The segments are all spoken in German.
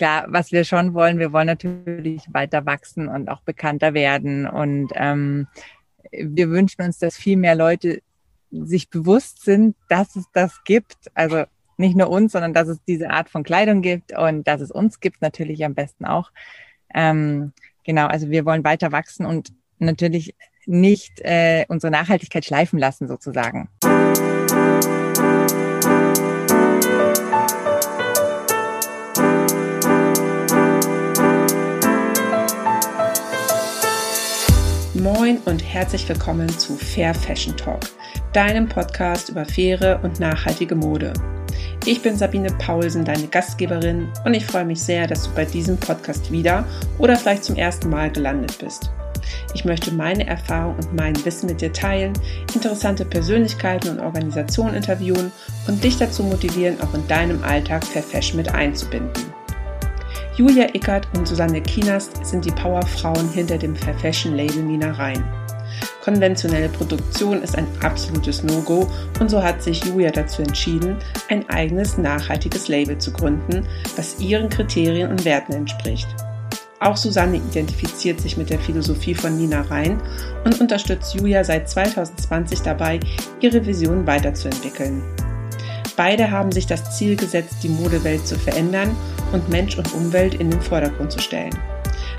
klar, was wir schon wollen, wir wollen natürlich weiter wachsen und auch bekannter werden. Und ähm, wir wünschen uns, dass viel mehr Leute sich bewusst sind, dass es das gibt. Also nicht nur uns, sondern dass es diese Art von Kleidung gibt und dass es uns gibt, natürlich am besten auch. Ähm, genau, also wir wollen weiter wachsen und natürlich nicht äh, unsere Nachhaltigkeit schleifen lassen, sozusagen. Moin und herzlich willkommen zu Fair Fashion Talk, deinem Podcast über faire und nachhaltige Mode. Ich bin Sabine Paulsen, deine Gastgeberin, und ich freue mich sehr, dass du bei diesem Podcast wieder oder vielleicht zum ersten Mal gelandet bist. Ich möchte meine Erfahrung und mein Wissen mit dir teilen, interessante Persönlichkeiten und Organisationen interviewen und dich dazu motivieren, auch in deinem Alltag Fair Fashion mit einzubinden. Julia Ickert und Susanne Kienast sind die Powerfrauen hinter dem Fair Fashion Label Nina Rhein. Konventionelle Produktion ist ein absolutes No-Go und so hat sich Julia dazu entschieden, ein eigenes nachhaltiges Label zu gründen, das ihren Kriterien und Werten entspricht. Auch Susanne identifiziert sich mit der Philosophie von Nina Rhein und unterstützt Julia seit 2020 dabei, ihre Vision weiterzuentwickeln. Beide haben sich das Ziel gesetzt, die Modewelt zu verändern und Mensch und Umwelt in den Vordergrund zu stellen.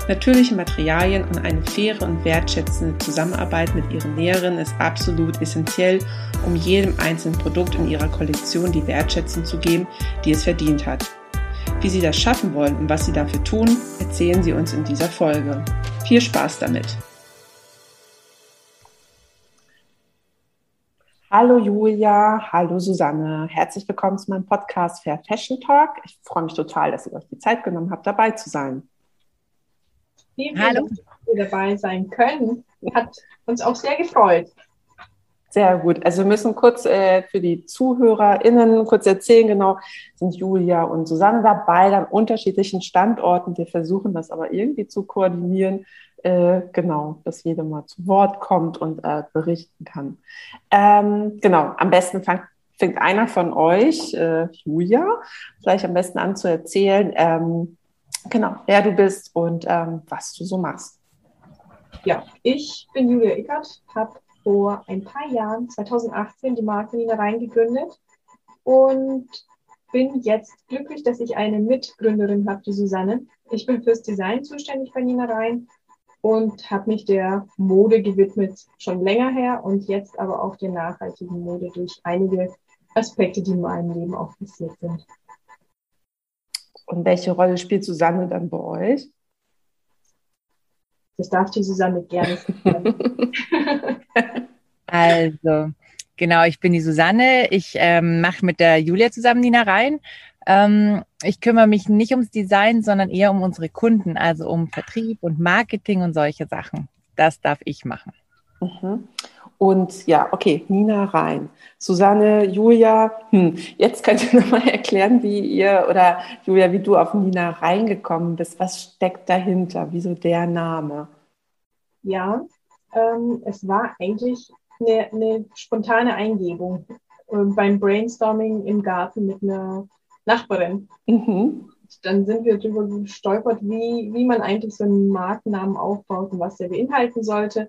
Natürliche Materialien und eine faire und wertschätzende Zusammenarbeit mit ihren Näherinnen ist absolut essentiell, um jedem einzelnen Produkt in ihrer Kollektion die Wertschätzung zu geben, die es verdient hat. Wie sie das schaffen wollen und was sie dafür tun, erzählen sie uns in dieser Folge. Viel Spaß damit! Hallo Julia, hallo Susanne. Herzlich willkommen zu meinem Podcast Fair Fashion Talk. Ich freue mich total, dass ihr euch die Zeit genommen habt, dabei zu sein. Vielen Dank, dass wir dabei sein können. Hat uns auch sehr gefreut. Sehr gut. Also wir müssen kurz äh, für die ZuhörerInnen kurz erzählen, genau, sind Julia und Susanne dabei an unterschiedlichen Standorten. Wir versuchen das aber irgendwie zu koordinieren äh, genau, dass jeder mal zu Wort kommt und äh, berichten kann. Ähm, genau, am besten fang, fängt einer von euch, äh, Julia, vielleicht am besten an zu erzählen, ähm, genau, wer du bist und ähm, was du so machst. Ja, ich bin Julia Ickert, habe vor ein paar Jahren, 2018, die Marke Nina Rhein gegründet und bin jetzt glücklich, dass ich eine Mitgründerin habe, die Susanne. Ich bin fürs Design zuständig bei Nina Rhein und habe mich der Mode gewidmet, schon länger her und jetzt aber auch der nachhaltigen Mode durch einige Aspekte, die in meinem Leben auch passiert sind. Und welche Rolle spielt Susanne dann bei euch? Das darf die Susanne gerne Also, genau, ich bin die Susanne. Ich ähm, mache mit der Julia zusammen die Rein ähm, ich kümmere mich nicht ums Design, sondern eher um unsere Kunden, also um Vertrieb und Marketing und solche Sachen. Das darf ich machen. Mhm. Und ja, okay, Nina rein. Susanne, Julia, hm, jetzt könnt ihr nochmal erklären, wie ihr oder Julia, wie du auf Nina reingekommen bist. Was steckt dahinter? Wieso der Name? Ja, ähm, es war eigentlich eine, eine spontane Eingebung äh, beim Brainstorming im Garten mit einer Nachbarin. Mhm. Dann sind wir darüber gestolpert, wie, wie man eigentlich so einen Markennamen aufbaut und was der beinhalten sollte.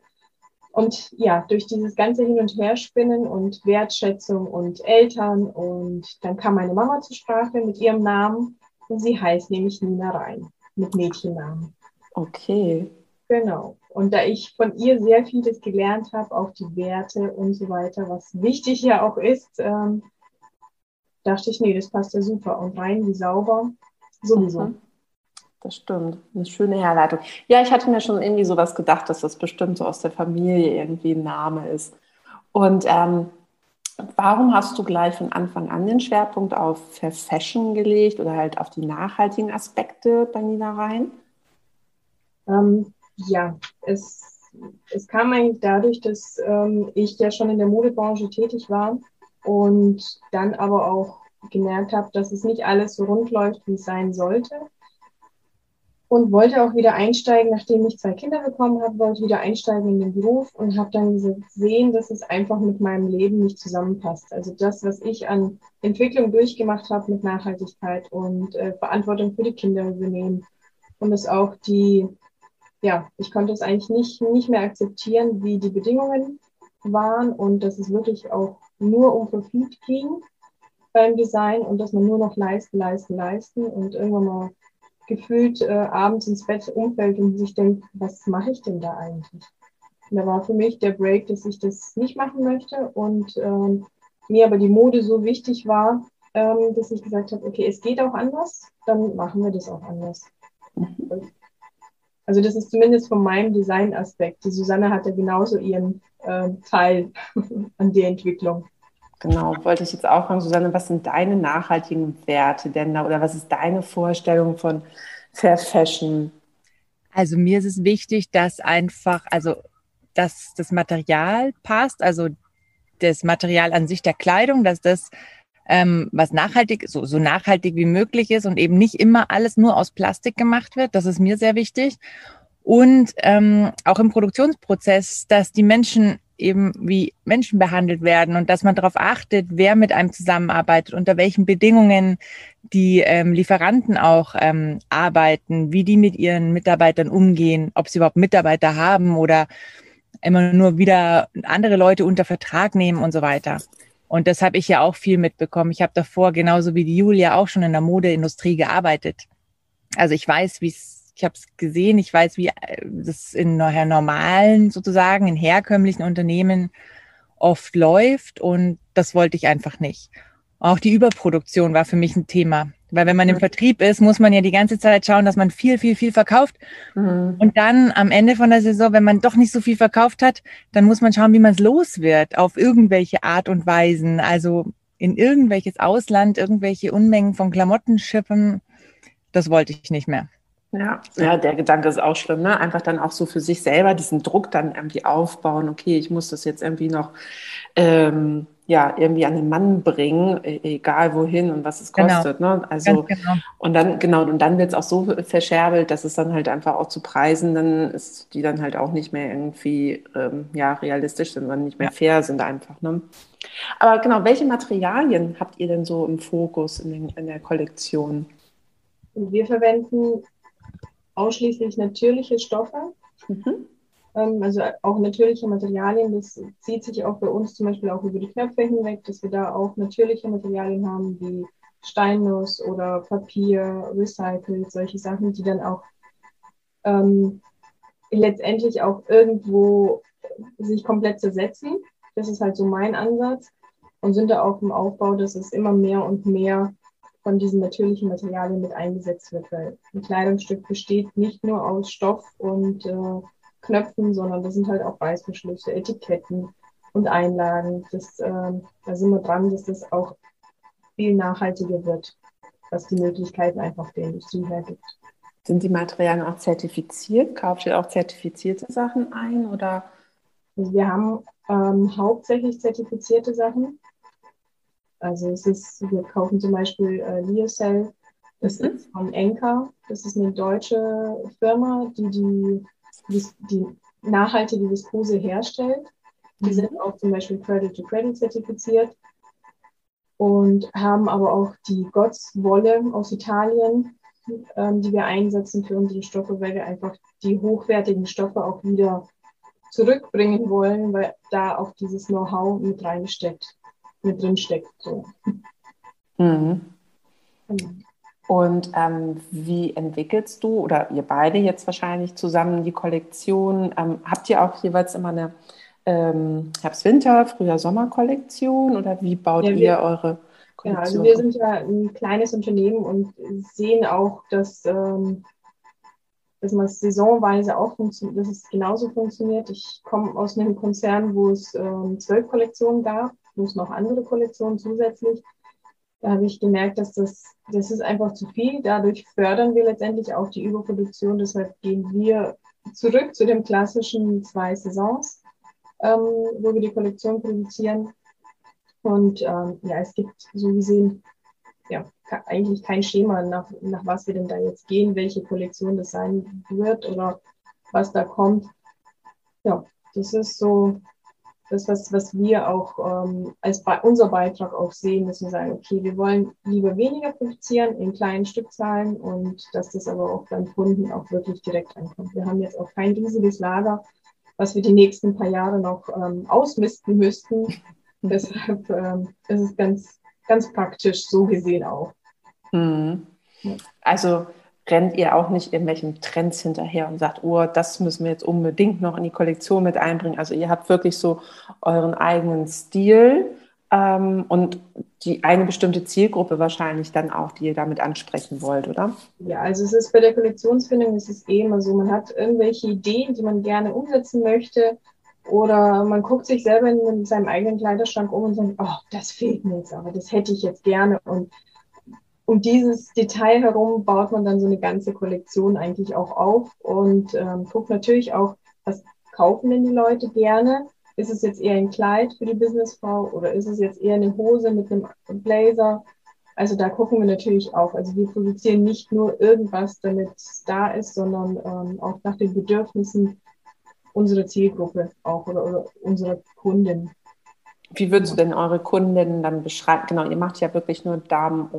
Und ja, durch dieses ganze Hin- und Herspinnen und Wertschätzung und Eltern und dann kam meine Mama zur Sprache mit ihrem Namen und sie heißt nämlich Nina Rhein mit Mädchennamen. Okay. Genau. Und da ich von ihr sehr vieles gelernt habe, auch die Werte und so weiter, was wichtig ja auch ist, ähm, dachte ich, nee, das passt ja super. Und rein wie sauber, sowieso. Mhm. Das stimmt. Eine schöne Herleitung. Ja, ich hatte mir schon irgendwie sowas gedacht, dass das bestimmt so aus der Familie irgendwie ein Name ist. Und ähm, warum hast du gleich von Anfang an den Schwerpunkt auf Fair Fashion gelegt oder halt auf die nachhaltigen Aspekte bei Nina rein? Ähm, ja, es, es kam eigentlich dadurch, dass ähm, ich ja schon in der Modebranche tätig war und dann aber auch gemerkt habe, dass es nicht alles so rund läuft, wie es sein sollte. und wollte auch wieder einsteigen, nachdem ich zwei Kinder bekommen habe, wollte wieder einsteigen in den Beruf und habe dann gesehen, dass es einfach mit meinem Leben nicht zusammenpasst. Also das, was ich an Entwicklung durchgemacht habe mit Nachhaltigkeit und äh, Verantwortung für die Kinder übernehmen und es auch die, ja, ich konnte es eigentlich nicht, nicht mehr akzeptieren, wie die Bedingungen waren und dass es wirklich auch nur um Profit ging beim Design und dass man nur noch leisten, leisten, leisten und irgendwann mal gefühlt äh, abends ins Bett umfällt und sich denkt, was mache ich denn da eigentlich? Und da war für mich der Break, dass ich das nicht machen möchte und ähm, mir aber die Mode so wichtig war, ähm, dass ich gesagt habe, okay, es geht auch anders, dann machen wir das auch anders. Mhm. Also das ist zumindest von meinem Designaspekt. Die Susanne hatte genauso ihren äh, Teil an der Entwicklung. Genau, wollte ich jetzt auch fragen, Susanne, was sind deine nachhaltigen Werte denn da oder was ist deine Vorstellung von Fair Fashion? Also mir ist es wichtig, dass einfach, also dass das Material passt, also das Material an sich der Kleidung, dass das ähm, was nachhaltig, so, so nachhaltig wie möglich ist und eben nicht immer alles nur aus Plastik gemacht wird. Das ist mir sehr wichtig. Und ähm, auch im Produktionsprozess, dass die Menschen eben wie Menschen behandelt werden und dass man darauf achtet, wer mit einem zusammenarbeitet, unter welchen Bedingungen die ähm, Lieferanten auch ähm, arbeiten, wie die mit ihren Mitarbeitern umgehen, ob sie überhaupt Mitarbeiter haben oder immer nur wieder andere Leute unter Vertrag nehmen und so weiter. Und das habe ich ja auch viel mitbekommen. Ich habe davor genauso wie die Julia auch schon in der Modeindustrie gearbeitet. Also ich weiß, wie es ich habe es gesehen, ich weiß, wie äh, das in normalen, sozusagen, in herkömmlichen Unternehmen oft läuft und das wollte ich einfach nicht. Auch die Überproduktion war für mich ein Thema. Weil wenn man im Vertrieb ist, muss man ja die ganze Zeit schauen, dass man viel, viel, viel verkauft. Mhm. Und dann am Ende von der Saison, wenn man doch nicht so viel verkauft hat, dann muss man schauen, wie man es los wird, auf irgendwelche Art und Weisen. Also in irgendwelches Ausland, irgendwelche Unmengen von Klamotten schippen. Das wollte ich nicht mehr. Ja, ja, der Gedanke ist auch schlimm, ne? Einfach dann auch so für sich selber diesen Druck dann irgendwie aufbauen, okay, ich muss das jetzt irgendwie noch ähm, ja, irgendwie an den Mann bringen, e, egal wohin und was es genau. kostet. Genau. Ne? Also genau. und dann, genau, und dann wird es auch so verscherbelt, dass es dann halt einfach auch zu Preisen dann ist, die dann halt auch nicht mehr irgendwie ähm, ja, realistisch sind, sondern nicht mehr ja. fair sind einfach. Ne? Aber genau, welche Materialien habt ihr denn so im Fokus in, den, in der Kollektion? Wir verwenden ausschließlich natürliche Stoffe. Mhm. Ähm, also auch natürliche Materialien. Das zieht sich auch bei uns zum Beispiel auch über die Knöpfe hinweg, dass wir da auch natürliche Materialien haben wie Steinnuss oder Papier, recycelt, solche Sachen, die dann auch ähm, letztendlich auch irgendwo sich komplett zersetzen. Das ist halt so mein Ansatz und sind da auch im Aufbau, dass es immer mehr und mehr von diesen natürlichen Materialien mit eingesetzt wird, weil ein Kleidungsstück besteht nicht nur aus Stoff und äh, Knöpfen, sondern das sind halt auch Reißverschlüsse, Etiketten und Einlagen. Das, äh, da sind wir dran, dass das auch viel nachhaltiger wird, was die Möglichkeiten einfach der Industrie hergibt. Sind die Materialien auch zertifiziert? Kauft ihr auch zertifizierte Sachen ein oder? Also wir haben ähm, hauptsächlich zertifizierte Sachen. Also es ist, wir kaufen zum Beispiel äh, Liocell, das mhm. ist von Enka. Das ist eine deutsche Firma, die die, die, die nachhaltige Viskose herstellt. Die mhm. sind auch zum Beispiel Credit to Credit zertifiziert und haben aber auch die Gottswolle aus Italien, ähm, die wir einsetzen für unsere Stoffe, weil wir einfach die hochwertigen Stoffe auch wieder zurückbringen wollen, weil da auch dieses Know-how mit reingesteckt mit drin steckt. So. Mhm. Genau. Und ähm, wie entwickelst du oder ihr beide jetzt wahrscheinlich zusammen die Kollektion? Ähm, habt ihr auch jeweils immer eine ähm, Herbst-Winter, Frühjahr-Sommer-Kollektion oder wie baut ja, wir, ihr eure Kollektion? Ja, also wir sind ja ein kleines Unternehmen und sehen auch, dass, ähm, dass man es saisonweise auch funktioniert, dass es genauso funktioniert. Ich komme aus einem Konzern, wo es ähm, zwölf Kollektionen gab plus noch andere Kollektionen zusätzlich. Da habe ich gemerkt, dass das, das ist einfach zu viel. Dadurch fördern wir letztendlich auch die Überproduktion. Deshalb gehen wir zurück zu den klassischen zwei Saisons, ähm, wo wir die Kollektion produzieren. Und ähm, ja, es gibt so gesehen ja, eigentlich kein Schema, nach, nach was wir denn da jetzt gehen, welche Kollektion das sein wird oder was da kommt. Ja, das ist so das, was, was wir auch ähm, als Be unser Beitrag auch sehen, dass wir sagen, okay, wir wollen lieber weniger produzieren in kleinen Stückzahlen und dass das aber auch beim Kunden auch wirklich direkt ankommt. Wir haben jetzt auch kein riesiges Lager, was wir die nächsten paar Jahre noch ähm, ausmisten müssten. Deshalb ähm, ist es ganz, ganz praktisch so gesehen auch. Mhm. Also rennt ihr auch nicht irgendwelchen Trends hinterher und sagt, oh, das müssen wir jetzt unbedingt noch in die Kollektion mit einbringen. Also ihr habt wirklich so euren eigenen Stil ähm, und die eine bestimmte Zielgruppe wahrscheinlich dann auch, die ihr damit ansprechen wollt, oder? Ja, also es ist bei der Kollektionsfindung ist es eh immer so, man hat irgendwelche Ideen, die man gerne umsetzen möchte oder man guckt sich selber in seinem eigenen Kleiderschrank um und sagt, oh, das fehlt mir jetzt aber, das hätte ich jetzt gerne und um dieses Detail herum baut man dann so eine ganze Kollektion eigentlich auch auf und ähm, guckt natürlich auch, was kaufen denn die Leute gerne? Ist es jetzt eher ein Kleid für die Businessfrau oder ist es jetzt eher eine Hose mit einem Blazer? Also da gucken wir natürlich auch. Also wir produzieren nicht nur irgendwas, damit es da ist, sondern ähm, auch nach den Bedürfnissen unserer Zielgruppe auch oder, oder unserer Kunden. Wie würdest du denn eure Kundinnen dann beschreiben? Genau, ihr macht ja wirklich nur Damen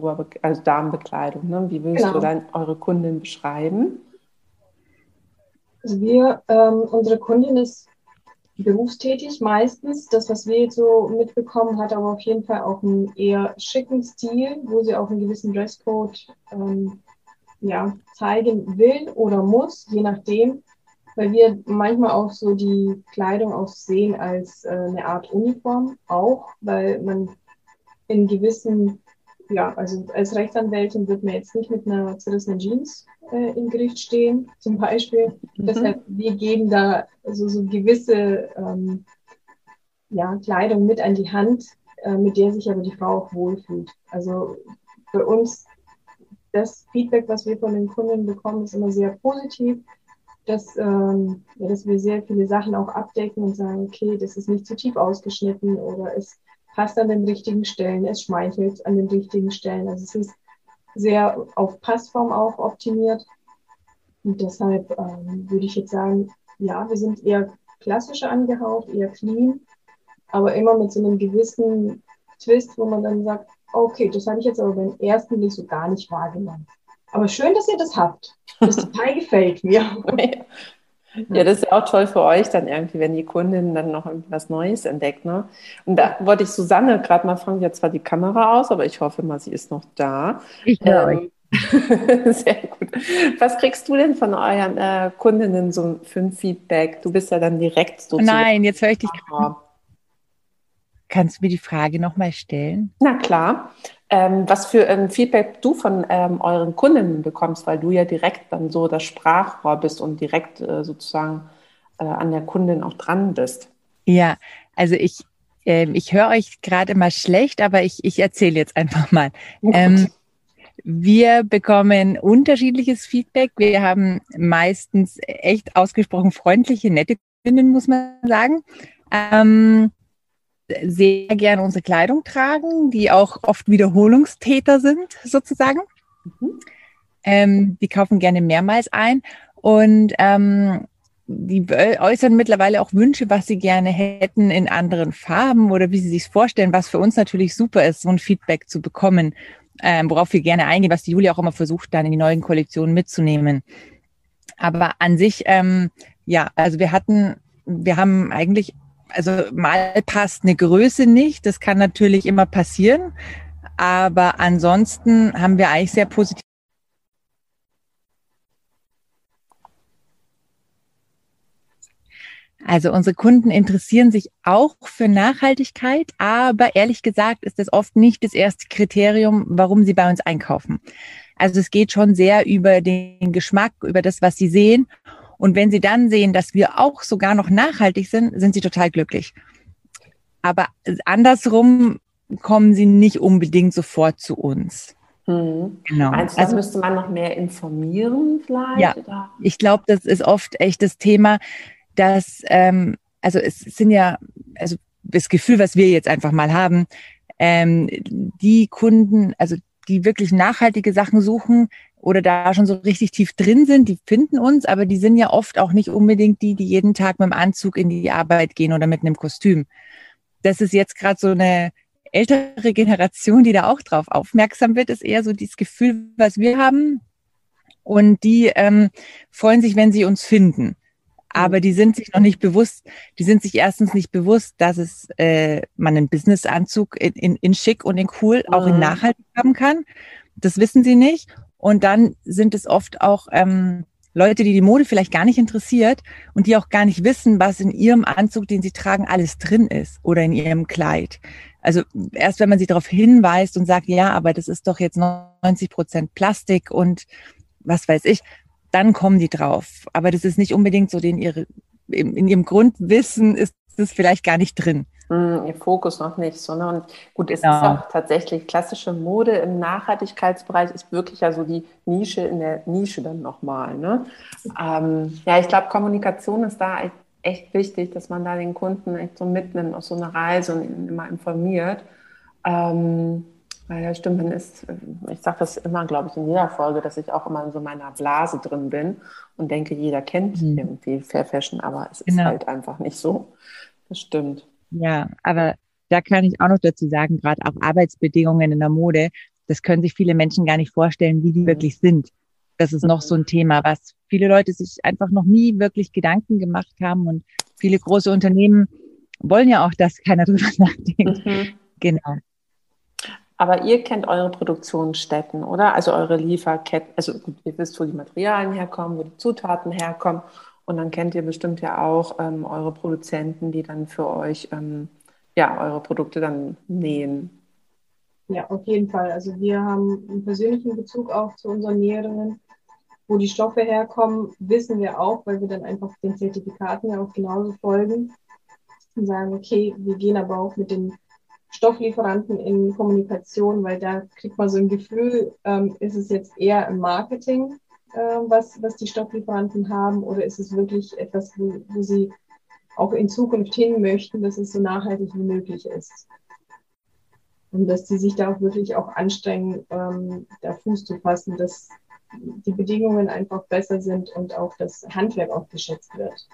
also Damenbekleidung. Ne? Wie würdest genau. du dann eure Kundin beschreiben? Also wir, ähm, unsere Kundin ist berufstätig meistens. Das, was wir jetzt so mitbekommen, hat aber auf jeden Fall auch einen eher schicken Stil, wo sie auch einen gewissen Dresscode ähm, ja, zeigen will oder muss, je nachdem weil wir manchmal auch so die Kleidung auch sehen als äh, eine Art Uniform auch, weil man in gewissen, ja, also als Rechtsanwältin wird man jetzt nicht mit einer zerrissenen Jeans äh, im Gericht stehen, zum Beispiel. Mhm. Deshalb, wir geben da so, so gewisse ähm, ja, Kleidung mit an die Hand, äh, mit der sich aber die Frau auch wohlfühlt. Also für uns, das Feedback, was wir von den Kunden bekommen, ist immer sehr positiv dass, ähm, ja, dass wir sehr viele Sachen auch abdecken und sagen, okay, das ist nicht zu tief ausgeschnitten oder es passt an den richtigen Stellen, es schmeichelt an den richtigen Stellen. Also es ist sehr auf Passform auch optimiert. Und deshalb ähm, würde ich jetzt sagen, ja, wir sind eher klassischer angehaucht, eher clean, aber immer mit so einem gewissen Twist, wo man dann sagt, okay, das habe ich jetzt aber beim ersten Blick so gar nicht wahrgenommen. Aber schön, dass ihr das habt. Das total gefällt mir. Ja, das ist ja auch toll für euch dann irgendwie, wenn die Kundin dann noch was Neues entdeckt. Ne? Und da wollte ich Susanne gerade mal fragen, jetzt zwar die Kamera aus, aber ich hoffe mal, sie ist noch da. Ich höre ähm, euch. Sehr gut. Was kriegst du denn von euren äh, Kundinnen so für ein Feedback? Du bist ja dann direkt so. Nein, jetzt höre ich dich. Kannst du mir die Frage nochmal stellen? Na klar ähm, was für ein Feedback du von ähm, euren Kundinnen bekommst, weil du ja direkt dann so das Sprachrohr bist und direkt äh, sozusagen äh, an der Kundin auch dran bist. Ja, also ich, äh, ich höre euch gerade immer schlecht, aber ich, ich erzähle jetzt einfach mal. Ähm, wir bekommen unterschiedliches Feedback. Wir haben meistens echt ausgesprochen freundliche, nette Kundinnen, muss man sagen. Sehr gerne unsere Kleidung tragen, die auch oft Wiederholungstäter sind, sozusagen. Mhm. Ähm, die kaufen gerne mehrmals ein und ähm, die äußern mittlerweile auch Wünsche, was sie gerne hätten in anderen Farben oder wie sie sich vorstellen, was für uns natürlich super ist, so ein Feedback zu bekommen, ähm, worauf wir gerne eingehen, was die Julia auch immer versucht, dann in die neuen Kollektionen mitzunehmen. Aber an sich, ähm, ja, also wir hatten, wir haben eigentlich also mal passt eine Größe nicht, das kann natürlich immer passieren, aber ansonsten haben wir eigentlich sehr positiv Also unsere Kunden interessieren sich auch für Nachhaltigkeit, aber ehrlich gesagt ist das oft nicht das erste Kriterium, warum sie bei uns einkaufen. Also es geht schon sehr über den Geschmack, über das, was sie sehen. Und wenn sie dann sehen, dass wir auch sogar noch nachhaltig sind, sind sie total glücklich. Aber andersrum kommen sie nicht unbedingt sofort zu uns. Hm. Genau. Du, also müsste man noch mehr informieren vielleicht? Ja, oder? ich glaube, das ist oft echt das Thema, dass, ähm, also es sind ja, also das Gefühl, was wir jetzt einfach mal haben, ähm, die Kunden, also die wirklich nachhaltige Sachen suchen oder da schon so richtig tief drin sind, die finden uns, aber die sind ja oft auch nicht unbedingt die, die jeden Tag mit dem Anzug in die Arbeit gehen oder mit einem Kostüm. Das ist jetzt gerade so eine ältere Generation, die da auch drauf aufmerksam wird, ist eher so dieses Gefühl, was wir haben. Und die ähm, freuen sich, wenn sie uns finden aber die sind sich noch nicht bewusst, die sind sich erstens nicht bewusst, dass es äh, man einen Businessanzug in, in, in schick und in cool auch in nachhaltig haben kann. Das wissen sie nicht. Und dann sind es oft auch ähm, Leute, die die Mode vielleicht gar nicht interessiert und die auch gar nicht wissen, was in ihrem Anzug, den sie tragen, alles drin ist oder in ihrem Kleid. Also erst wenn man sie darauf hinweist und sagt, ja, aber das ist doch jetzt 90 Prozent Plastik und was weiß ich, dann kommen die drauf. Aber das ist nicht unbedingt so, den ihre, in ihrem Grundwissen ist das vielleicht gar nicht drin. Mm, ihr Fokus noch nicht so. Und gut, es ja. ist auch tatsächlich klassische Mode im Nachhaltigkeitsbereich ist wirklich ja so die Nische in der Nische dann nochmal. Ne? Ähm, ja, ich glaube, Kommunikation ist da echt wichtig, dass man da den Kunden echt so mitnimmt auf so eine Reise und ihn immer informiert. Ähm, ja, stimmt, man ist, ich sage das immer, glaube ich, in jeder Folge, dass ich auch immer in so meiner Blase drin bin und denke, jeder kennt mhm. irgendwie Fair Fashion, aber es genau. ist halt einfach nicht so. Das stimmt. Ja, aber da kann ich auch noch dazu sagen, gerade auch Arbeitsbedingungen in der Mode, das können sich viele Menschen gar nicht vorstellen, wie die mhm. wirklich sind. Das ist mhm. noch so ein Thema, was viele Leute sich einfach noch nie wirklich Gedanken gemacht haben und viele große Unternehmen wollen ja auch, dass keiner drüber nachdenkt. Mhm. Genau. Aber ihr kennt eure Produktionsstätten, oder? Also eure Lieferketten. Also gut, ihr wisst, wo die Materialien herkommen, wo die Zutaten herkommen. Und dann kennt ihr bestimmt ja auch ähm, eure Produzenten, die dann für euch ähm, ja, eure Produkte dann nähen. Ja, auf jeden Fall. Also wir haben einen persönlichen Bezug auch zu unseren Näherinnen. Wo die Stoffe herkommen, wissen wir auch, weil wir dann einfach den Zertifikaten ja auch genauso folgen und sagen, okay, wir gehen aber auch mit den Stofflieferanten in Kommunikation, weil da kriegt man so ein Gefühl, ähm, ist es jetzt eher im Marketing, äh, was, was die Stofflieferanten haben, oder ist es wirklich etwas, wo, wo sie auch in Zukunft hin möchten, dass es so nachhaltig wie möglich ist. Und dass sie sich da auch wirklich auch anstrengen, ähm, da Fuß zu fassen, dass die Bedingungen einfach besser sind und auch das Handwerk auch geschätzt wird.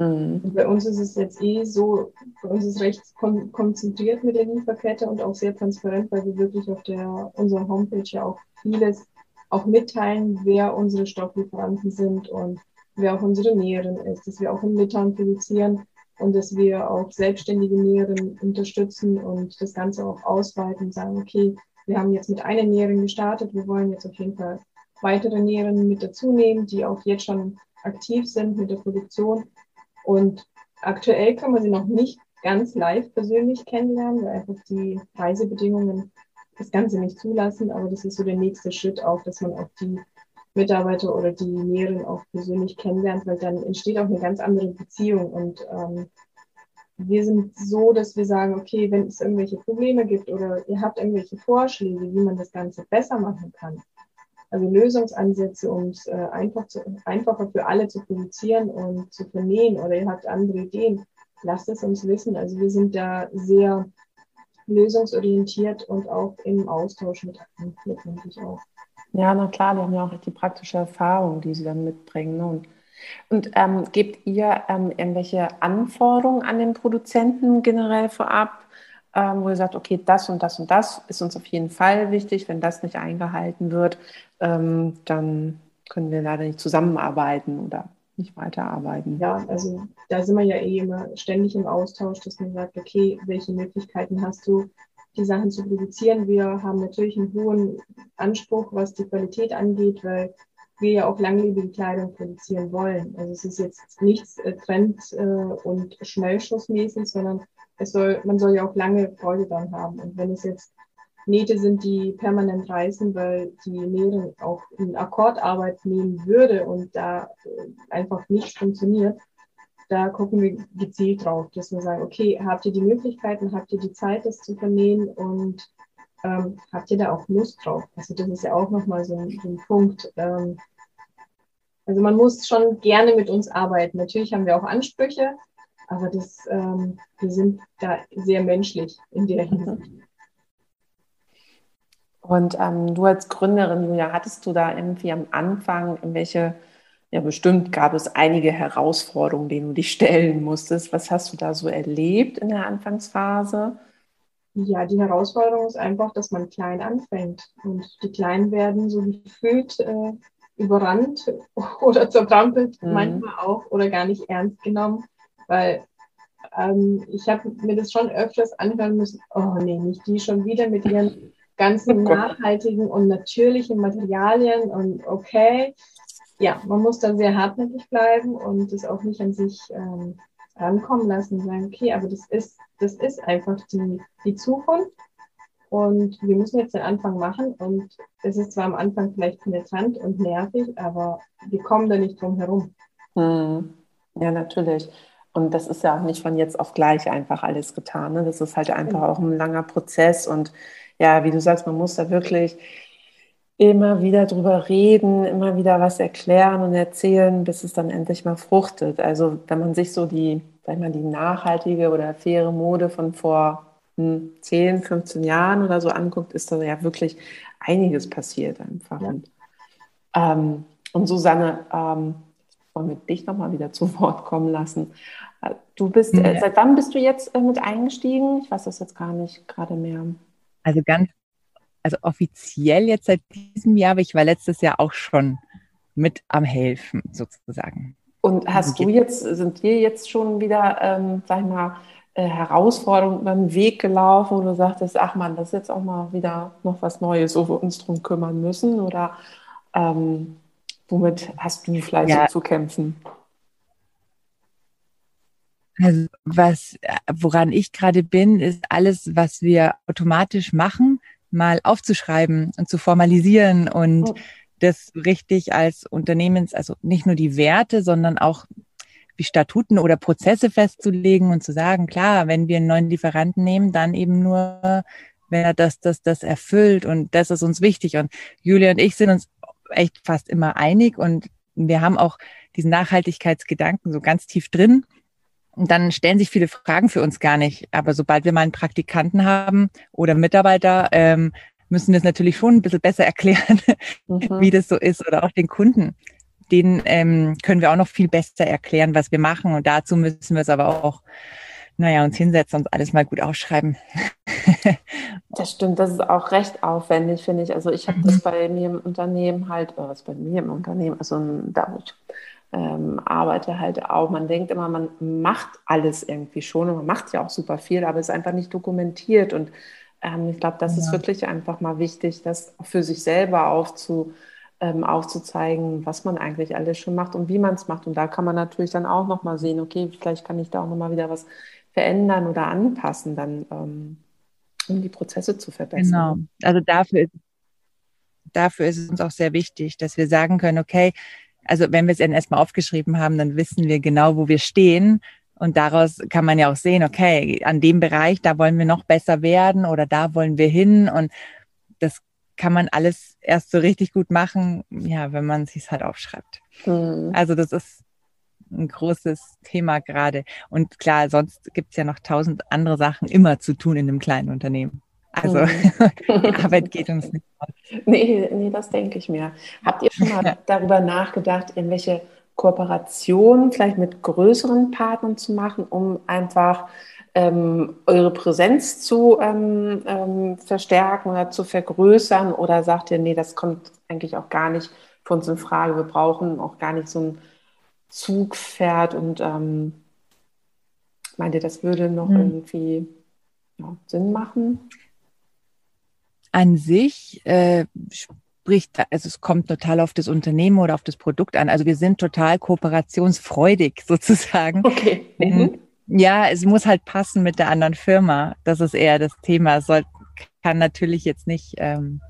Mhm. Bei uns ist es jetzt eh so, bei uns ist es recht kon konzentriert mit der Lieferkette und auch sehr transparent, weil wir wirklich auf der unserer Homepage ja auch vieles auch mitteilen, wer unsere Stofflieferanten sind und wer auch unsere Näherin ist, dass wir auch in Litauen produzieren und dass wir auch selbstständige Näherinnen unterstützen und das Ganze auch ausweiten und sagen, okay, wir haben jetzt mit einer Näherin gestartet, wir wollen jetzt auf jeden Fall weitere Näherinnen mit dazu nehmen, die auch jetzt schon aktiv sind mit der Produktion und aktuell kann man sie noch nicht ganz live persönlich kennenlernen, weil einfach die Reisebedingungen das Ganze nicht zulassen. Aber das ist so der nächste Schritt auch, dass man auch die Mitarbeiter oder die Näheren auch persönlich kennenlernt, weil dann entsteht auch eine ganz andere Beziehung. Und ähm, wir sind so, dass wir sagen, okay, wenn es irgendwelche Probleme gibt oder ihr habt irgendwelche Vorschläge, wie man das Ganze besser machen kann, also Lösungsansätze, um es äh, einfach zu, einfacher für alle zu produzieren und zu vernähen oder ihr habt andere Ideen, lasst es uns wissen. Also wir sind da sehr lösungsorientiert und auch im Austausch mit anderen letztendlich auch. Ja, na klar, die haben ja auch die praktische Erfahrung, die sie dann mitbringen. Ne? Und, und ähm, gebt ihr ähm, irgendwelche Anforderungen an den Produzenten generell vorab? Ähm, wo ihr sagt, okay, das und das und das ist uns auf jeden Fall wichtig. Wenn das nicht eingehalten wird, ähm, dann können wir leider nicht zusammenarbeiten oder nicht weiterarbeiten. Ja, also da sind wir ja eh immer ständig im Austausch, dass man sagt, okay, welche Möglichkeiten hast du, die Sachen zu produzieren? Wir haben natürlich einen hohen Anspruch, was die Qualität angeht, weil wir ja auch langlebige Kleidung produzieren wollen. Also es ist jetzt nichts äh, Trend- äh, und Schnellschussmäßig, sondern es soll, man soll ja auch lange Freude daran haben. Und wenn es jetzt Nähte sind, die permanent reißen, weil die Näherin auch in Akkordarbeit nehmen würde und da äh, einfach nicht funktioniert, da gucken wir gezielt drauf, dass wir sagen, okay, habt ihr die Möglichkeiten, habt ihr die Zeit, das zu vernähen und ähm, habt ihr da auch Lust drauf? Also das ist ja auch nochmal so, ein, so ein Punkt. Ähm, also man muss schon gerne mit uns arbeiten. Natürlich haben wir auch Ansprüche, aber das, ähm, wir sind da sehr menschlich in der Hinsicht. Und ähm, du als Gründerin, Julia, hattest du da irgendwie am Anfang irgendwelche, ja bestimmt gab es einige Herausforderungen, denen du dich stellen musstest. Was hast du da so erlebt in der Anfangsphase? Ja, die Herausforderung ist einfach, dass man klein anfängt. Und die Kleinen werden so gefühlt äh, überrannt oder zertrampelt, mhm. manchmal auch, oder gar nicht ernst genommen. Weil ähm, ich habe mir das schon öfters anhören müssen, oh nee, nicht die schon wieder mit ihren ganzen oh nachhaltigen und natürlichen Materialien und okay. Ja, man muss dann sehr hartnäckig bleiben und das auch nicht an sich ähm, rankommen lassen und sagen, okay, aber das ist, das ist einfach die, die Zukunft und wir müssen jetzt den Anfang machen und es ist zwar am Anfang vielleicht penetrant und nervig, aber wir kommen da nicht drum herum. Hm. Ja, natürlich. Und das ist ja auch nicht von jetzt auf gleich einfach alles getan. Ne? Das ist halt einfach auch ein langer Prozess. Und ja, wie du sagst, man muss da wirklich immer wieder drüber reden, immer wieder was erklären und erzählen, bis es dann endlich mal fruchtet. Also wenn man sich so die, sag ich mal, die nachhaltige oder faire Mode von vor 10, 15 Jahren oder so anguckt, ist da ja wirklich einiges passiert einfach. Ja. Und, ähm, und Susanne, ähm, wollen wir dich nochmal wieder zu Wort kommen lassen. Du bist, äh, seit wann bist du jetzt äh, mit eingestiegen? Ich weiß das jetzt gar nicht gerade mehr. Also ganz, also offiziell jetzt seit diesem Jahr, aber ich war letztes Jahr auch schon mit am Helfen sozusagen. Und hast du jetzt, sind wir jetzt schon wieder, ähm, sag ich mal, äh, Herausforderungen über den Weg gelaufen, wo du sagtest, ach man, das ist jetzt auch mal wieder noch was Neues, wo wir uns drum kümmern müssen? Oder ähm, womit hast du vielleicht ja. zu kämpfen? Also was, woran ich gerade bin, ist alles, was wir automatisch machen, mal aufzuschreiben und zu formalisieren und oh. das richtig als Unternehmens, also nicht nur die Werte, sondern auch wie Statuten oder Prozesse festzulegen und zu sagen, klar, wenn wir einen neuen Lieferanten nehmen, dann eben nur, wenn er das, das, das erfüllt und das ist uns wichtig. Und Julia und ich sind uns echt fast immer einig und wir haben auch diesen Nachhaltigkeitsgedanken so ganz tief drin. Und dann stellen sich viele Fragen für uns gar nicht. Aber sobald wir mal einen Praktikanten haben oder Mitarbeiter, ähm, müssen wir es natürlich schon ein bisschen besser erklären, mhm. wie das so ist oder auch den Kunden denen ähm, können wir auch noch viel besser erklären, was wir machen. Und dazu müssen wir es aber auch, naja, uns hinsetzen und alles mal gut ausschreiben. Das stimmt, das ist auch recht aufwendig, finde ich. Also ich habe mhm. das bei mir im Unternehmen halt, oder was bei mir im Unternehmen, also damit ähm, arbeite halt auch. Man denkt immer, man macht alles irgendwie schon und man macht ja auch super viel, aber es ist einfach nicht dokumentiert. Und ähm, ich glaube, das ja. ist wirklich einfach mal wichtig, das für sich selber aufzu ähm, aufzuzeigen, was man eigentlich alles schon macht und wie man es macht. Und da kann man natürlich dann auch nochmal sehen, okay, vielleicht kann ich da auch nochmal wieder was verändern oder anpassen, dann ähm, um die Prozesse zu verbessern. Genau. Also dafür ist, dafür ist es uns auch sehr wichtig, dass wir sagen können, okay, also wenn wir es dann erstmal aufgeschrieben haben, dann wissen wir genau, wo wir stehen. Und daraus kann man ja auch sehen, okay, an dem Bereich, da wollen wir noch besser werden oder da wollen wir hin. Und das kann man alles erst so richtig gut machen, ja, wenn man es sich halt aufschreibt. Mhm. Also das ist ein großes Thema gerade. Und klar, sonst gibt es ja noch tausend andere Sachen immer zu tun in einem kleinen Unternehmen. Also mhm. Arbeit geht uns nicht aus. Nee, nee, das denke ich mir. Habt ihr schon mal darüber nachgedacht, in welche Kooperationen vielleicht mit größeren Partnern zu machen, um einfach ähm, eure Präsenz zu ähm, ähm, verstärken oder zu vergrößern? Oder sagt ihr, nee, das kommt eigentlich auch gar nicht für uns in Frage. Wir brauchen auch gar nicht so ein Zugpferd und ähm, meint ihr, das würde noch hm. irgendwie ja, Sinn machen? An sich äh, spricht, also es kommt total auf das Unternehmen oder auf das Produkt an. Also wir sind total kooperationsfreudig sozusagen. Okay. Mhm. Ja, es muss halt passen mit der anderen Firma. Das ist eher das Thema. Es soll, kann natürlich jetzt nicht ähm,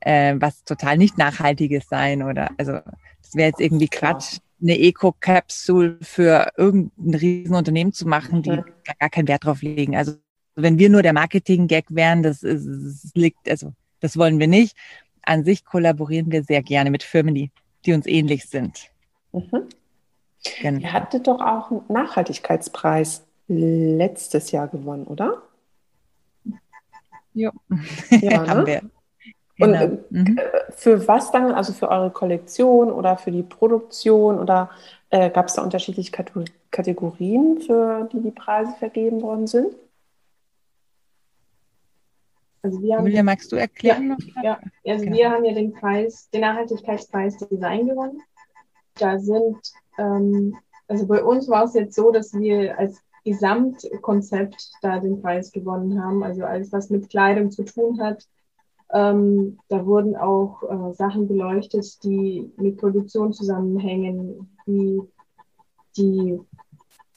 äh, was total nicht Nachhaltiges sein oder also das wäre jetzt irgendwie Quatsch, eine Eco-Capsule für irgendein Riesenunternehmen zu machen, die mhm. gar, gar keinen Wert drauf legen. Also wenn wir nur der Marketing-Gag wären, das, ist, das liegt, also das wollen wir nicht. An sich kollaborieren wir sehr gerne mit Firmen, die, die uns ähnlich sind. Mhm. Genau. Ihr hattet doch auch einen Nachhaltigkeitspreis letztes Jahr gewonnen, oder? Jo. Ja, haben ne? wir. Genau. Und äh, mhm. für was dann, also für eure Kollektion oder für die Produktion oder äh, gab es da unterschiedliche Kategorien, für die die Preise vergeben worden sind? Also wir haben, Julia, magst du erklären? Ja, ja. also genau. wir haben ja den Preis, den Nachhaltigkeitspreis Design gewonnen. Da sind, ähm, also bei uns war es jetzt so, dass wir als Gesamtkonzept da den Preis gewonnen haben. Also alles, was mit Kleidung zu tun hat. Ähm, da wurden auch äh, Sachen beleuchtet, die mit Produktion zusammenhängen, wie die,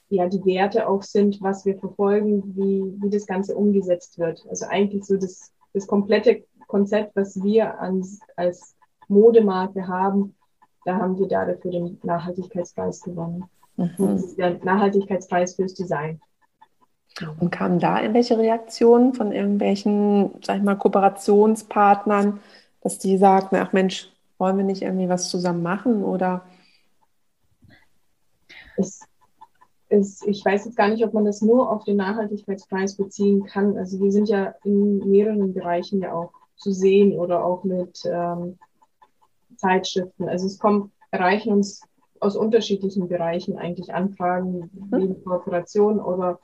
ja, die Werte auch sind, was wir verfolgen, wie, wie das Ganze umgesetzt wird. Also eigentlich so das, das komplette Konzept, was wir ans, als Modemarke haben, da haben wir da dafür den Nachhaltigkeitspreis gewonnen. Mhm. Das ist der Nachhaltigkeitspreis fürs Design. Und kamen da irgendwelche Reaktionen von irgendwelchen, sag ich mal, Kooperationspartnern, dass die sagten, ach Mensch, wollen wir nicht irgendwie was zusammen machen oder? Es, es, ich weiß jetzt gar nicht, ob man das nur auf den Nachhaltigkeitspreis beziehen kann. Also wir sind ja in mehreren Bereichen ja auch zu sehen oder auch mit ähm, Zeitschriften. Also es kommt, erreichen uns aus unterschiedlichen Bereichen eigentlich Anfragen, mhm. wie Kooperation oder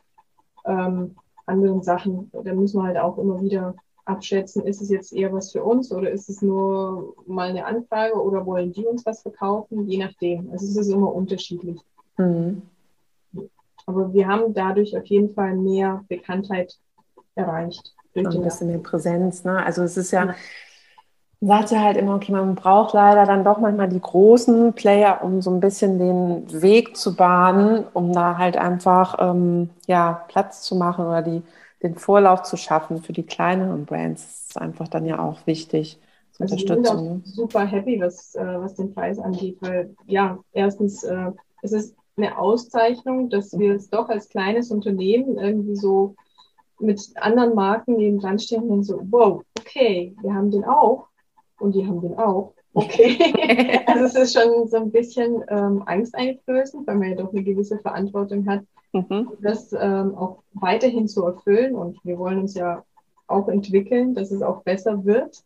ähm, anderen Sachen. Da müssen wir halt auch immer wieder abschätzen, ist es jetzt eher was für uns oder ist es nur mal eine Anfrage oder wollen die uns was verkaufen? Je nachdem. Also es ist immer unterschiedlich. Mhm. Aber wir haben dadurch auf jeden Fall mehr Bekanntheit erreicht. Durch ein bisschen mehr Präsenz. Ne? Also es ist ja, ja sagt ja halt immer, okay, man braucht leider dann doch manchmal die großen Player, um so ein bisschen den Weg zu bahnen, um da halt einfach ähm, ja, Platz zu machen oder die, den Vorlauf zu schaffen für die kleineren Brands. Das ist einfach dann ja auch wichtig. Also wir sind auch super happy, was, äh, was den Preis angeht, weil ja, erstens, äh, es ist eine Auszeichnung, dass wir es doch als kleines Unternehmen irgendwie so mit anderen Marken neben dran stehen und so, wow, okay, wir haben den auch und die haben den auch. Okay. also es ist schon so ein bisschen ähm, angsteinflößend, weil man ja doch eine gewisse Verantwortung hat, mhm. das ähm, auch weiterhin zu erfüllen. Und wir wollen uns ja auch entwickeln, dass es auch besser wird.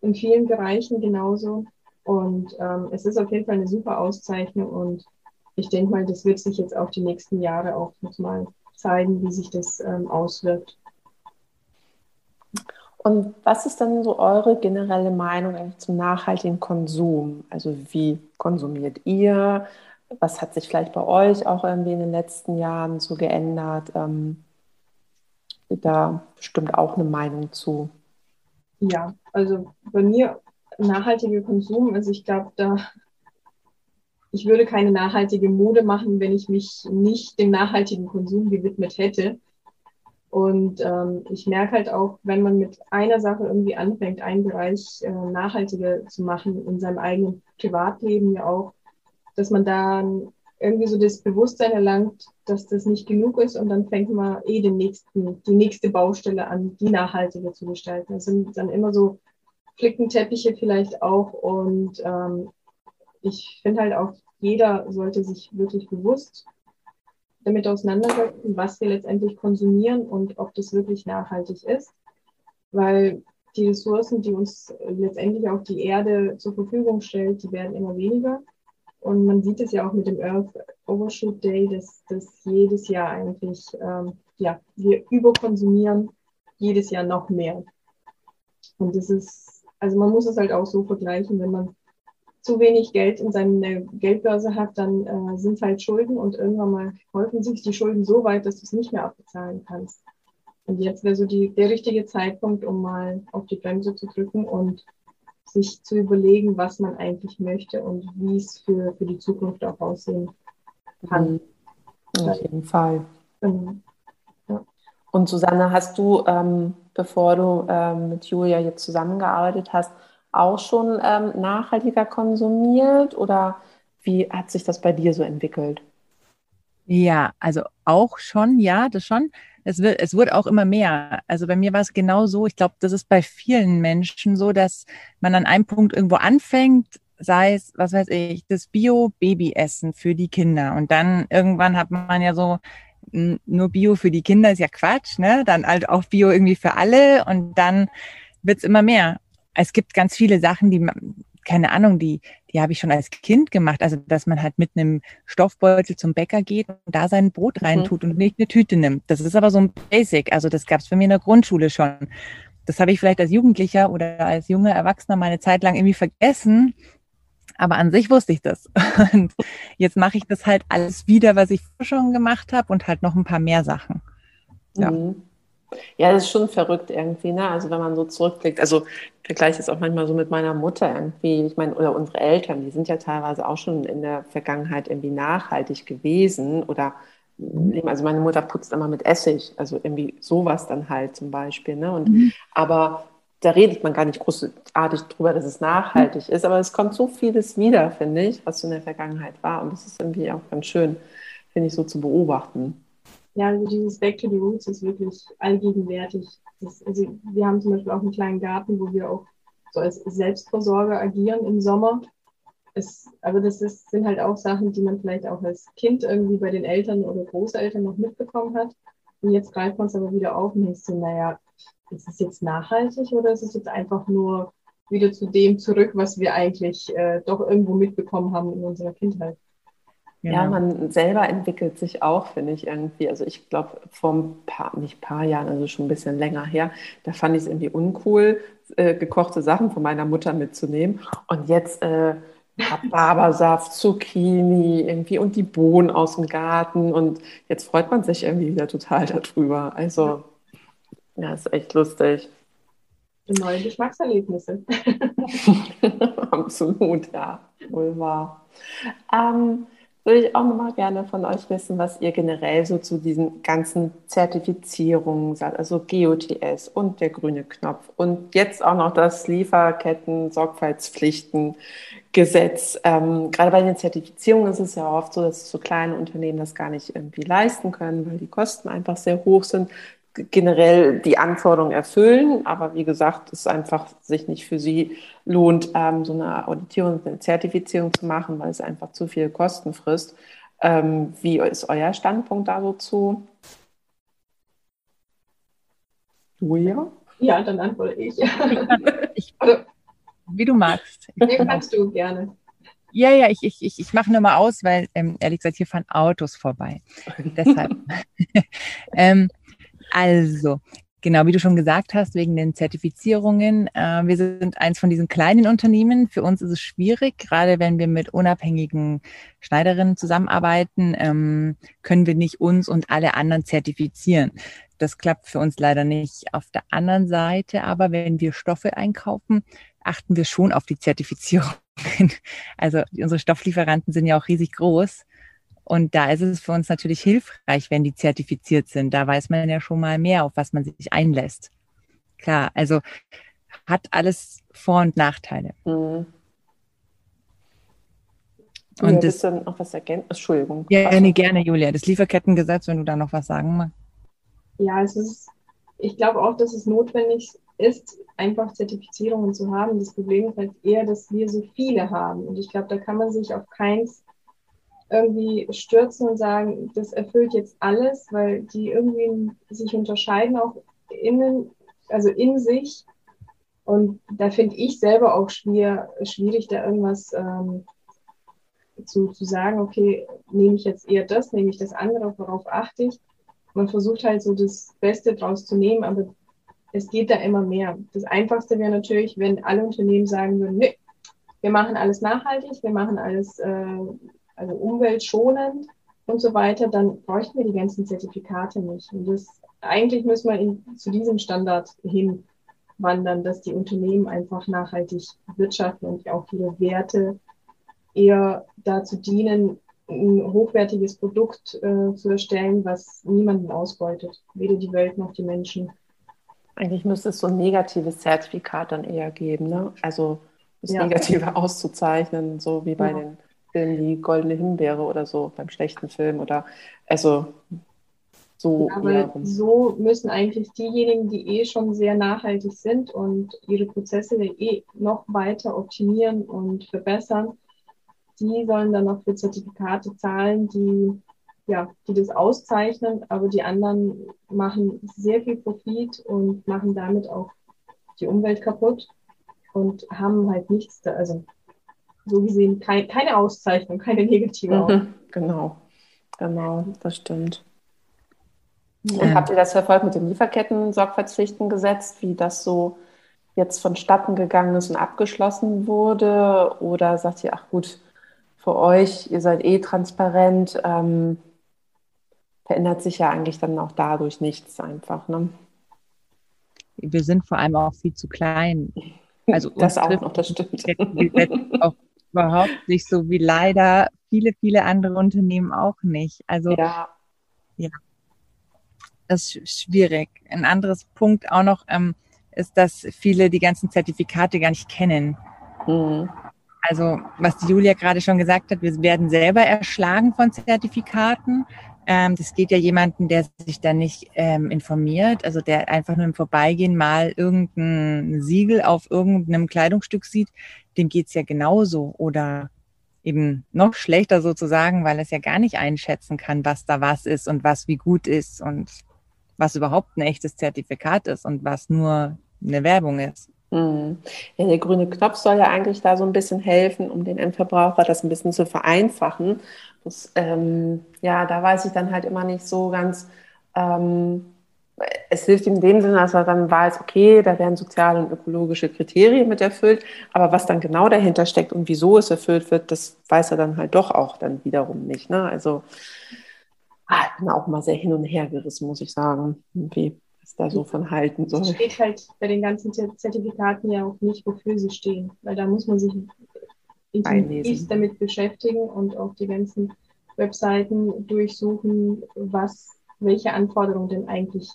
In vielen Bereichen genauso. Und ähm, es ist auf jeden Fall eine super Auszeichnung. Und ich denke mal, das wird sich jetzt auch die nächsten Jahre auch nochmal zeigen, wie sich das ähm, auswirkt. Und was ist dann so eure generelle Meinung zum nachhaltigen Konsum? Also wie konsumiert ihr? Was hat sich vielleicht bei euch auch irgendwie in den letzten Jahren so geändert? Ähm, da bestimmt auch eine Meinung zu. Ja, also bei mir nachhaltiger Konsum, also ich glaube, da ich würde keine nachhaltige Mode machen, wenn ich mich nicht dem nachhaltigen Konsum gewidmet hätte. Und ähm, ich merke halt auch, wenn man mit einer Sache irgendwie anfängt, einen Bereich äh, nachhaltiger zu machen, in seinem eigenen Privatleben ja auch, dass man dann irgendwie so das Bewusstsein erlangt, dass das nicht genug ist und dann fängt man eh den nächsten, die nächste Baustelle an, die nachhaltiger zu gestalten. Das sind dann immer so Flickenteppiche vielleicht auch und ähm, ich finde halt auch, jeder sollte sich wirklich bewusst damit auseinandersetzen, was wir letztendlich konsumieren und ob das wirklich nachhaltig ist. Weil die Ressourcen, die uns letztendlich auch die Erde zur Verfügung stellt, die werden immer weniger. Und man sieht es ja auch mit dem Earth Overshoot Day, dass das jedes Jahr eigentlich, ähm, ja, wir überkonsumieren jedes Jahr noch mehr. Und das ist, also man muss es halt auch so vergleichen, wenn man zu wenig Geld in seiner Geldbörse hat, dann äh, sind es halt Schulden und irgendwann mal häufen sich die Schulden so weit, dass du es nicht mehr abbezahlen kannst. Und jetzt wäre so die, der richtige Zeitpunkt, um mal auf die Bremse zu drücken und sich zu überlegen, was man eigentlich möchte und wie es für, für die Zukunft auch aussehen kann. Mhm. Auf jeden Fall. Ja. Und Susanne, hast du, ähm, bevor du ähm, mit Julia jetzt zusammengearbeitet hast, auch schon ähm, nachhaltiger konsumiert oder wie hat sich das bei dir so entwickelt? Ja, also auch schon, ja, das schon. Es wird, es wird auch immer mehr. Also bei mir war es genau so. Ich glaube, das ist bei vielen Menschen so, dass man an einem Punkt irgendwo anfängt, sei es, was weiß ich, das Bio-Babyessen für die Kinder. Und dann irgendwann hat man ja so, nur Bio für die Kinder ist ja Quatsch, ne? Dann halt auch Bio irgendwie für alle und dann wird's immer mehr. Es gibt ganz viele Sachen, die keine Ahnung, die, die habe ich schon als Kind gemacht. Also, dass man halt mit einem Stoffbeutel zum Bäcker geht und da sein Brot mhm. reintut mhm. und nicht eine Tüte nimmt. Das ist aber so ein Basic. Also, das gab es für mich in der Grundschule schon. Das habe ich vielleicht als Jugendlicher oder als junger Erwachsener meine Zeit lang irgendwie vergessen. Aber an sich wusste ich das. Und jetzt mache ich das halt alles wieder, was ich schon gemacht habe und halt noch ein paar mehr Sachen. Ja. Mhm. Ja, das ist schon verrückt irgendwie, ne? Also wenn man so zurückblickt, also ich vergleiche es auch manchmal so mit meiner Mutter irgendwie, ich meine, oder unsere Eltern, die sind ja teilweise auch schon in der Vergangenheit irgendwie nachhaltig gewesen oder also meine Mutter putzt immer mit Essig, also irgendwie sowas dann halt zum Beispiel, ne? Und mhm. aber da redet man gar nicht großartig drüber, dass es nachhaltig ist, aber es kommt so vieles wieder, finde ich, was in der Vergangenheit war und das ist irgendwie auch ganz schön, finde ich, so zu beobachten. Ja, also dieses Back to the Roots ist wirklich allgegenwärtig. Das, also wir haben zum Beispiel auch einen kleinen Garten, wo wir auch so als Selbstversorger agieren im Sommer. Es, aber das ist, sind halt auch Sachen, die man vielleicht auch als Kind irgendwie bei den Eltern oder Großeltern noch mitbekommen hat. Und jetzt greift man es aber wieder auf und denkt so, naja, ist es jetzt nachhaltig oder ist es jetzt einfach nur wieder zu dem zurück, was wir eigentlich äh, doch irgendwo mitbekommen haben in unserer Kindheit? Genau. Ja, man selber entwickelt sich auch, finde ich irgendwie. Also ich glaube, vor ein paar, nicht paar Jahren, also schon ein bisschen länger her, da fand ich es irgendwie uncool, äh, gekochte Sachen von meiner Mutter mitzunehmen. Und jetzt äh, Rhabarbersaft, Zucchini irgendwie und die Bohnen aus dem Garten. Und jetzt freut man sich irgendwie wieder total darüber. Also, ja, ist echt lustig. Neue Geschmackserlebnisse. Absolut, ja, wohl wahr. Ähm, würde ich auch nochmal gerne von euch wissen, was ihr generell so zu diesen ganzen Zertifizierungen sagt, also GOTS und der grüne Knopf und jetzt auch noch das Lieferketten-Sorgfaltspflichtengesetz. Ähm, gerade bei den Zertifizierungen ist es ja oft so, dass so kleine Unternehmen das gar nicht irgendwie leisten können, weil die Kosten einfach sehr hoch sind generell die Anforderungen erfüllen, aber wie gesagt, es einfach sich nicht für sie lohnt, ähm, so eine Auditierung, eine Zertifizierung zu machen, weil es einfach zu viel Kosten frisst. Ähm, wie ist euer Standpunkt da so zu? Julia? Ja, dann antworte ich. ich also, wie du magst. Nee, kannst du gerne. Ja, ja, ich, ich, ich, ich mache nur mal aus, weil ähm, ehrlich gesagt, hier fahren Autos vorbei. Deshalb. ähm, also, Genau, wie du schon gesagt hast, wegen den Zertifizierungen. Äh, wir sind eins von diesen kleinen Unternehmen. Für uns ist es schwierig, gerade wenn wir mit unabhängigen Schneiderinnen zusammenarbeiten, ähm, können wir nicht uns und alle anderen zertifizieren. Das klappt für uns leider nicht. Auf der anderen Seite aber, wenn wir Stoffe einkaufen, achten wir schon auf die Zertifizierung. Also unsere Stofflieferanten sind ja auch riesig groß. Und da ist es für uns natürlich hilfreich, wenn die zertifiziert sind. Da weiß man ja schon mal mehr, auf was man sich einlässt. Klar, also hat alles Vor- und Nachteile. Mhm. Und ja, das dann noch was ergänzen? Entschuldigung. Ja, gerne, gerne, Julia. Das Lieferkettengesetz, wenn du da noch was sagen magst. Ja, es ist, ich glaube auch, dass es notwendig ist, einfach Zertifizierungen zu haben. Das Problem ist halt eher, dass wir so viele haben. Und ich glaube, da kann man sich auf keins irgendwie stürzen und sagen, das erfüllt jetzt alles, weil die irgendwie sich unterscheiden auch innen, also in sich. Und da finde ich selber auch schwer, schwierig, da irgendwas ähm, zu, zu sagen, okay, nehme ich jetzt eher das, nehme ich das andere, worauf achte ich. Man versucht halt so das Beste draus zu nehmen, aber es geht da immer mehr. Das Einfachste wäre natürlich, wenn alle Unternehmen sagen würden, nee, wir machen alles nachhaltig, wir machen alles äh, also umweltschonend und so weiter, dann bräuchten wir die ganzen Zertifikate nicht. Und das, eigentlich müssen wir in, zu diesem Standard hinwandern, dass die Unternehmen einfach nachhaltig wirtschaften und auch ihre Werte eher dazu dienen, ein hochwertiges Produkt äh, zu erstellen, was niemanden ausbeutet, weder die Welt noch die Menschen. Eigentlich müsste es so ein negatives Zertifikat dann eher geben, ne? Also das ja. Negative auszuzeichnen, so wie bei ja. den Film wie Goldene Himbeere oder so beim schlechten Film oder also so. Aber so müssen eigentlich diejenigen, die eh schon sehr nachhaltig sind und ihre Prozesse eh noch weiter optimieren und verbessern, die sollen dann noch für Zertifikate zahlen, die ja, die das auszeichnen, aber die anderen machen sehr viel Profit und machen damit auch die Umwelt kaputt. und haben halt nichts, da, also so gesehen kein, keine Auszeichnung, keine negative. Mhm, genau, genau, das stimmt. Und habt ihr das verfolgt mit den Lieferketten-Sorgfaltspflichtengesetz, wie das so jetzt vonstatten gegangen ist und abgeschlossen wurde? Oder sagt ihr, ach gut, für euch, ihr seid eh transparent, ähm, verändert sich ja eigentlich dann auch dadurch nichts einfach. Ne? Wir sind vor allem auch viel zu klein. Also das auch noch, das stimmt. auch überhaupt nicht so wie leider viele, viele andere Unternehmen auch nicht. Also ja, ja das ist schwierig. Ein anderes Punkt auch noch ähm, ist, dass viele die ganzen Zertifikate gar nicht kennen. Mhm. Also was Julia gerade schon gesagt hat, wir werden selber erschlagen von Zertifikaten. Ähm, das geht ja jemanden, der sich da nicht ähm, informiert, also der einfach nur im Vorbeigehen mal irgendein Siegel auf irgendeinem Kleidungsstück sieht, dem geht's ja genauso. Oder eben noch schlechter sozusagen, weil es ja gar nicht einschätzen kann, was da was ist und was wie gut ist und was überhaupt ein echtes Zertifikat ist und was nur eine Werbung ist. Mhm. Ja, der grüne Knopf soll ja eigentlich da so ein bisschen helfen, um den Endverbraucher das ein bisschen zu vereinfachen. Das, ähm, ja, da weiß ich dann halt immer nicht so ganz. Ähm, es hilft in dem Sinne, dass er dann weiß, okay, da werden soziale und ökologische Kriterien mit erfüllt, aber was dann genau dahinter steckt und wieso es erfüllt wird, das weiß er dann halt doch auch dann wiederum nicht. Ne? Also ah, ich bin auch mal sehr hin und her gerissen, muss ich sagen, wie es da so von halten soll. Es steht halt bei den ganzen Zertifikaten ja auch nicht, wofür sie stehen, weil da muss man sich intensiv damit beschäftigen und auch die ganzen Webseiten durchsuchen, was, welche Anforderungen denn eigentlich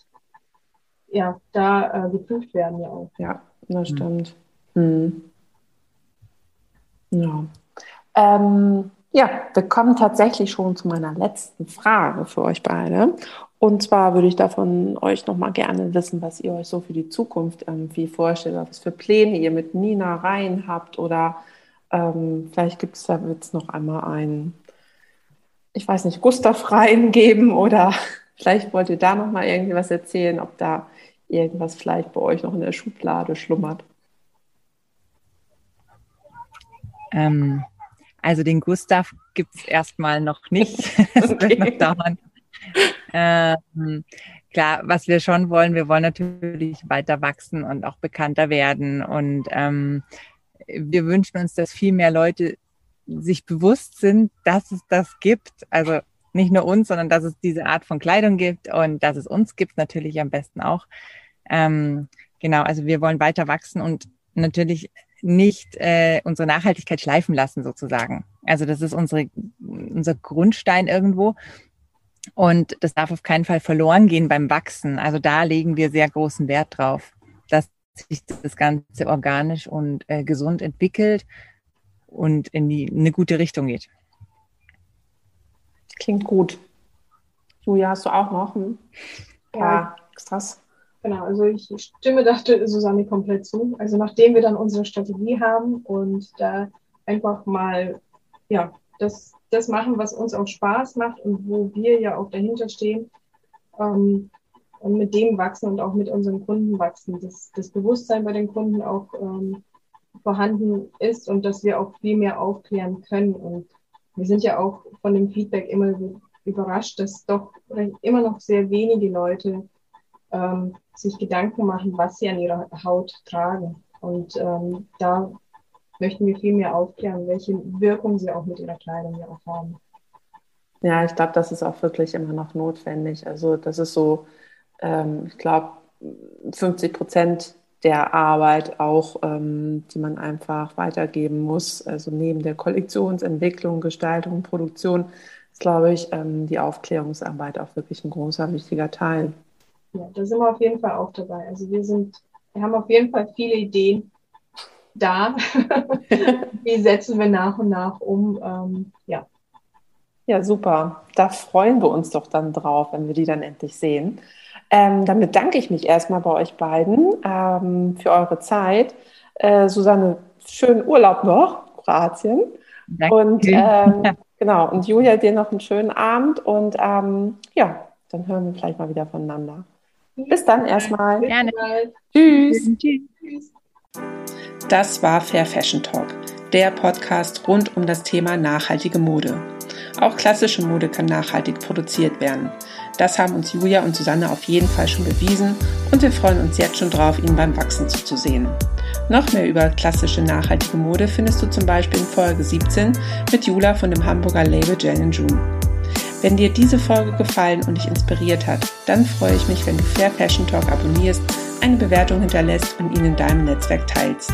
ja, da äh, geprüft werden ja auch. Ja, das hm. stimmt. Hm. Ja. Ähm, ja, wir kommen tatsächlich schon zu meiner letzten Frage für euch beide. Und zwar würde ich davon euch nochmal gerne wissen, was ihr euch so für die Zukunft irgendwie vorstellt, was für Pläne ihr mit Nina rein habt oder ähm, vielleicht gibt es da jetzt noch einmal einen, ich weiß nicht, Gustav rein geben oder vielleicht wollt ihr da nochmal irgendwie was erzählen, ob da irgendwas vielleicht bei euch noch in der Schublade schlummert. Ähm, also den Gustav gibt es erstmal noch nicht. Es okay. wird noch dauern. Ähm, klar, was wir schon wollen, wir wollen natürlich weiter wachsen und auch bekannter werden. Und ähm, wir wünschen uns, dass viel mehr Leute sich bewusst sind, dass es das gibt. Also nicht nur uns, sondern dass es diese Art von Kleidung gibt und dass es uns gibt, natürlich am besten auch. Ähm, genau, also wir wollen weiter wachsen und natürlich nicht äh, unsere Nachhaltigkeit schleifen lassen, sozusagen. Also das ist unsere, unser Grundstein irgendwo. Und das darf auf keinen Fall verloren gehen beim Wachsen. Also da legen wir sehr großen Wert drauf, dass sich das Ganze organisch und äh, gesund entwickelt und in die in eine gute Richtung geht. Klingt gut. Julia, hast du auch noch ein paar ja. Extras? Genau, also ich stimme dachte Susanne komplett zu. Also nachdem wir dann unsere Strategie haben und da einfach mal ja das, das machen, was uns auch Spaß macht und wo wir ja auch dahinter stehen ähm, und mit dem wachsen und auch mit unseren Kunden wachsen, dass das Bewusstsein bei den Kunden auch ähm, vorhanden ist und dass wir auch viel mehr aufklären können. Und wir sind ja auch von dem Feedback immer überrascht, dass doch immer noch sehr wenige Leute ähm, sich Gedanken machen, was sie an ihrer Haut tragen. Und ähm, da möchten wir viel mehr aufklären, welche Wirkung sie auch mit ihrer Kleidung ja auch haben. Ja, ich glaube, das ist auch wirklich immer noch notwendig. Also das ist so, ähm, ich glaube, 50 Prozent der Arbeit auch, ähm, die man einfach weitergeben muss. Also neben der Kollektionsentwicklung, Gestaltung, Produktion ist, glaube ich, ähm, die Aufklärungsarbeit auch wirklich ein großer, wichtiger Teil. Ja, da sind wir auf jeden Fall auch dabei. Also wir sind, wir haben auf jeden Fall viele Ideen da. Die setzen wir nach und nach um. Ähm, ja. Ja, super. Da freuen wir uns doch dann drauf, wenn wir die dann endlich sehen. Ähm, damit danke ich mich erstmal bei euch beiden ähm, für eure Zeit. Äh, Susanne, schönen Urlaub noch, Kroatien. Danke. Und ähm, genau, und Julia, dir noch einen schönen Abend und ähm, ja, dann hören wir vielleicht mal wieder voneinander. Bis dann erstmal. Gerne. Tschüss. Tschüss. Das war Fair Fashion Talk, der Podcast rund um das Thema nachhaltige Mode. Auch klassische Mode kann nachhaltig produziert werden. Das haben uns Julia und Susanne auf jeden Fall schon bewiesen und wir freuen uns jetzt schon drauf, ihnen beim Wachsen zuzusehen. Noch mehr über klassische nachhaltige Mode findest du zum Beispiel in Folge 17 mit Jula von dem Hamburger Label Jen June. Wenn dir diese Folge gefallen und dich inspiriert hat, dann freue ich mich, wenn du Fair Fashion Talk abonnierst, eine Bewertung hinterlässt und ihn in deinem Netzwerk teilst.